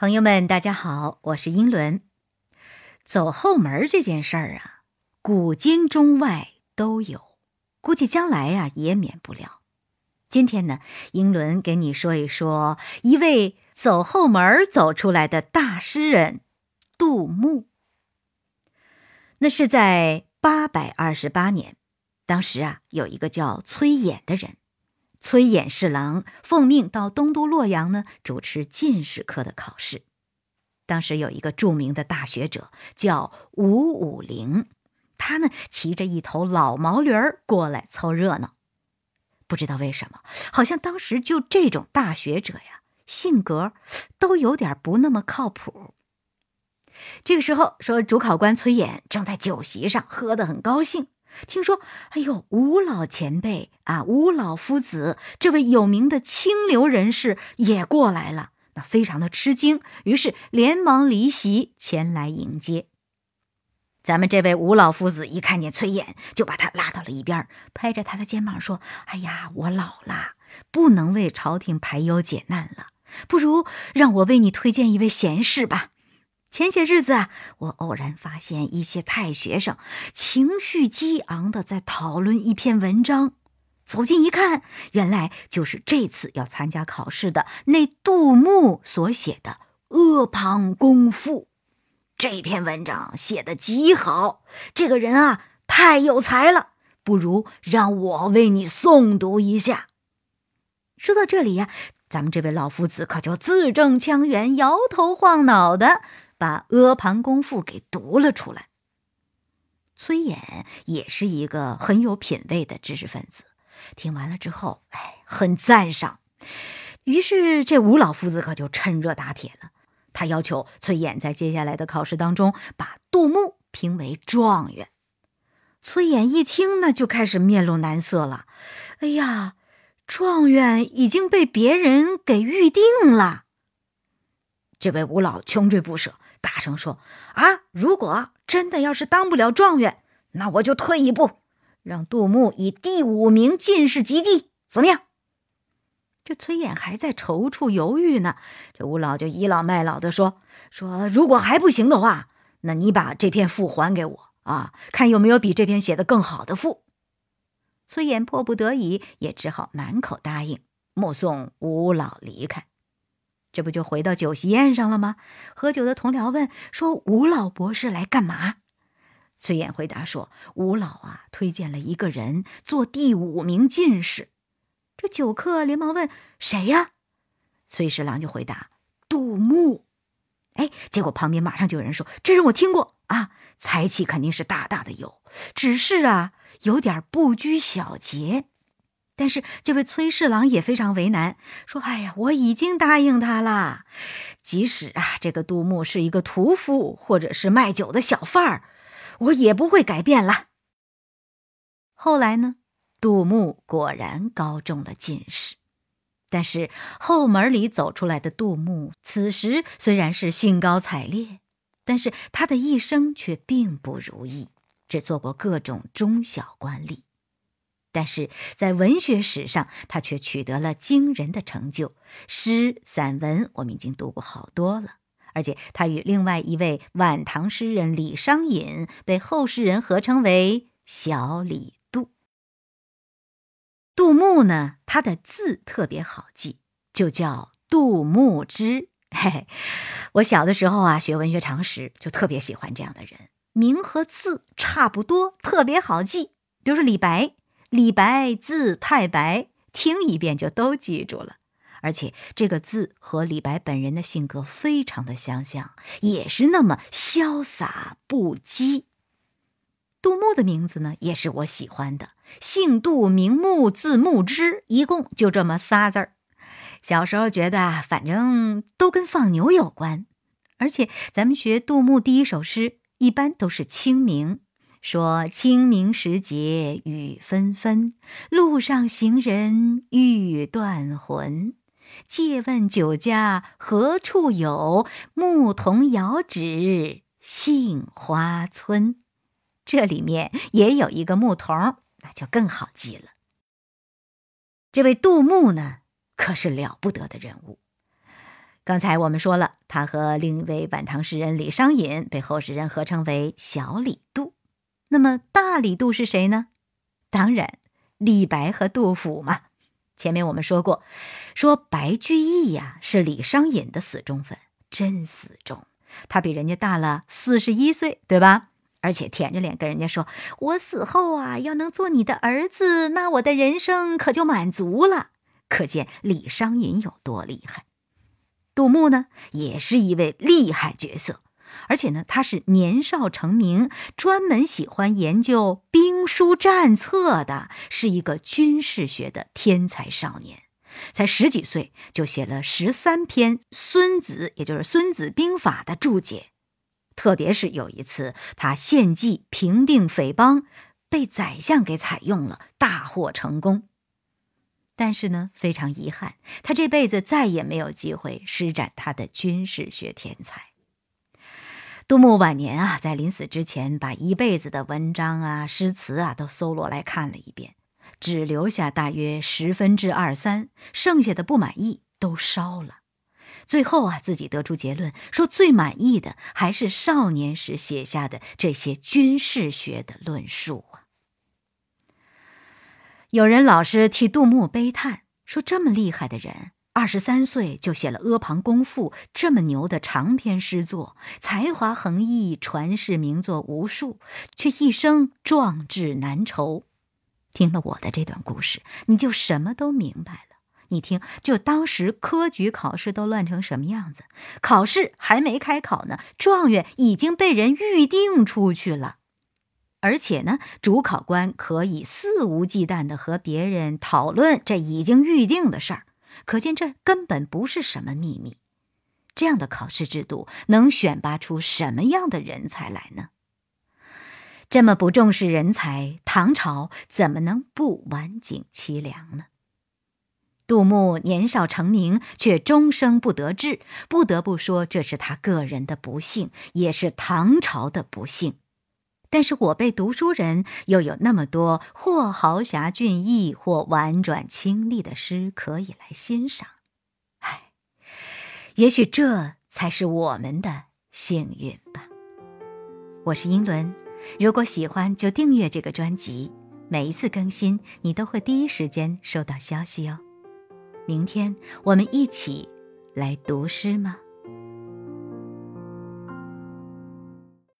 朋友们，大家好，我是英伦。走后门这件事儿啊，古今中外都有，估计将来呀也免不了。今天呢，英伦给你说一说一位走后门走出来的大诗人杜牧。那是在八百二十八年，当时啊，有一个叫崔琰的人。崔琰侍郎奉命到东都洛阳呢，主持进士科的考试。当时有一个著名的大学者叫吴武陵，他呢骑着一头老毛驴儿过来凑热闹。不知道为什么，好像当时就这种大学者呀，性格都有点不那么靠谱。这个时候，说主考官崔琰正在酒席上喝得很高兴。听说，哎呦，吴老前辈啊，吴老夫子，这位有名的清流人士也过来了，那非常的吃惊，于是连忙离席前来迎接。咱们这位吴老夫子一看见崔琰，就把他拉到了一边，拍着他的肩膀说：“哎呀，我老了，不能为朝廷排忧解难了，不如让我为你推荐一位贤士吧。”前些日子啊，我偶然发现一些太学生情绪激昂的在讨论一篇文章，走近一看，原来就是这次要参加考试的那杜牧所写的《阿房宫赋》。这篇文章写的极好，这个人啊太有才了，不如让我为你诵读一下。说到这里呀，咱们这位老夫子可就字正腔圆，摇头晃脑的。把《阿房宫赋》给读了出来。崔琰也是一个很有品位的知识分子，听完了之后，哎，很赞赏。于是这吴老夫子可就趁热打铁了，他要求崔琰在接下来的考试当中把杜牧评为状元。崔琰一听呢，就开始面露难色了。哎呀，状元已经被别人给预定了。这位吴老穷追不舍。大声说：“啊！如果真的要是当不了状元，那我就退一步，让杜牧以第五名进士及第，怎么样？”这崔琰还在踌躇犹豫呢，这吴老就倚老卖老的说：“说如果还不行的话，那你把这篇赋还给我啊，看有没有比这篇写的更好的赋。”崔琰迫不得已，也只好满口答应，目送吴老离开。这不就回到酒席宴上了吗？喝酒的同僚问说：“吴老博士来干嘛？”崔琰回答说：“吴老啊，推荐了一个人做第五名进士。”这酒客连忙问：“谁呀？”崔侍郎就回答：“杜牧。”哎，结果旁边马上就有人说：“这人我听过啊，才气肯定是大大的有，只是啊，有点不拘小节。”但是这位崔侍郎也非常为难，说：“哎呀，我已经答应他了，即使啊这个杜牧是一个屠夫或者是卖酒的小贩儿，我也不会改变了。”后来呢，杜牧果然高中了进士，但是后门里走出来的杜牧，此时虽然是兴高采烈，但是他的一生却并不如意，只做过各种中小官吏。但是在文学史上，他却取得了惊人的成就。诗、散文我们已经读过好多了，而且他与另外一位晚唐诗人李商隐被后世人合称为“小李杜”。杜牧呢，他的字特别好记，就叫杜牧之。嘿嘿，我小的时候啊，学文学常识就特别喜欢这样的人，名和字差不多，特别好记。比如说李白。李白字太白，听一遍就都记住了。而且这个字和李白本人的性格非常的相像，也是那么潇洒不羁。杜牧的名字呢，也是我喜欢的，姓杜名牧，字牧之，一共就这么仨字儿。小时候觉得啊，反正都跟放牛有关。而且咱们学杜牧第一首诗，一般都是清明。说清明时节雨纷纷，路上行人欲断魂。借问酒家何处有？牧童遥指杏花村。这里面也有一个牧童，那就更好记了。这位杜牧呢，可是了不得的人物。刚才我们说了，他和另一位晚唐诗人李商隐被后世人合称为小李杜。那么大李杜是谁呢？当然，李白和杜甫嘛。前面我们说过，说白居易呀是李商隐的死忠粉，真死忠。他比人家大了四十一岁，对吧？而且舔着脸跟人家说：“我死后啊，要能做你的儿子，那我的人生可就满足了。”可见李商隐有多厉害。杜牧呢，也是一位厉害角色，而且呢，他是年少成名，专门喜欢研究兵书战策的，是一个军事学的天才少年。才十几岁就写了十三篇《孙子》，也就是《孙子兵法》的注解。特别是有一次，他献计平定匪帮，被宰相给采用了，大获成功。但是呢，非常遗憾，他这辈子再也没有机会施展他的军事学天才。杜牧晚年啊，在临死之前，把一辈子的文章啊、诗词啊都搜罗来看了一遍，只留下大约十分之二三，剩下的不满意都烧了。最后啊，自己得出结论说，最满意的还是少年时写下的这些军事学的论述啊。有人老是替杜牧悲叹，说这么厉害的人，二十三岁就写了《阿房宫赋》这么牛的长篇诗作，才华横溢，传世名作无数，却一生壮志难酬。听了我的这段故事，你就什么都明白了。你听，就当时科举考试都乱成什么样子，考试还没开考呢，状元已经被人预定出去了。而且呢，主考官可以肆无忌惮的和别人讨论这已经预定的事儿，可见这根本不是什么秘密。这样的考试制度能选拔出什么样的人才来呢？这么不重视人才，唐朝怎么能不晚景凄凉呢？杜牧年少成名，却终生不得志，不得不说这是他个人的不幸，也是唐朝的不幸。但是我辈读书人又有那么多或豪侠俊逸，或婉转清丽的诗可以来欣赏，唉，也许这才是我们的幸运吧。我是英伦，如果喜欢就订阅这个专辑，每一次更新你都会第一时间收到消息哦。明天我们一起来读诗吗？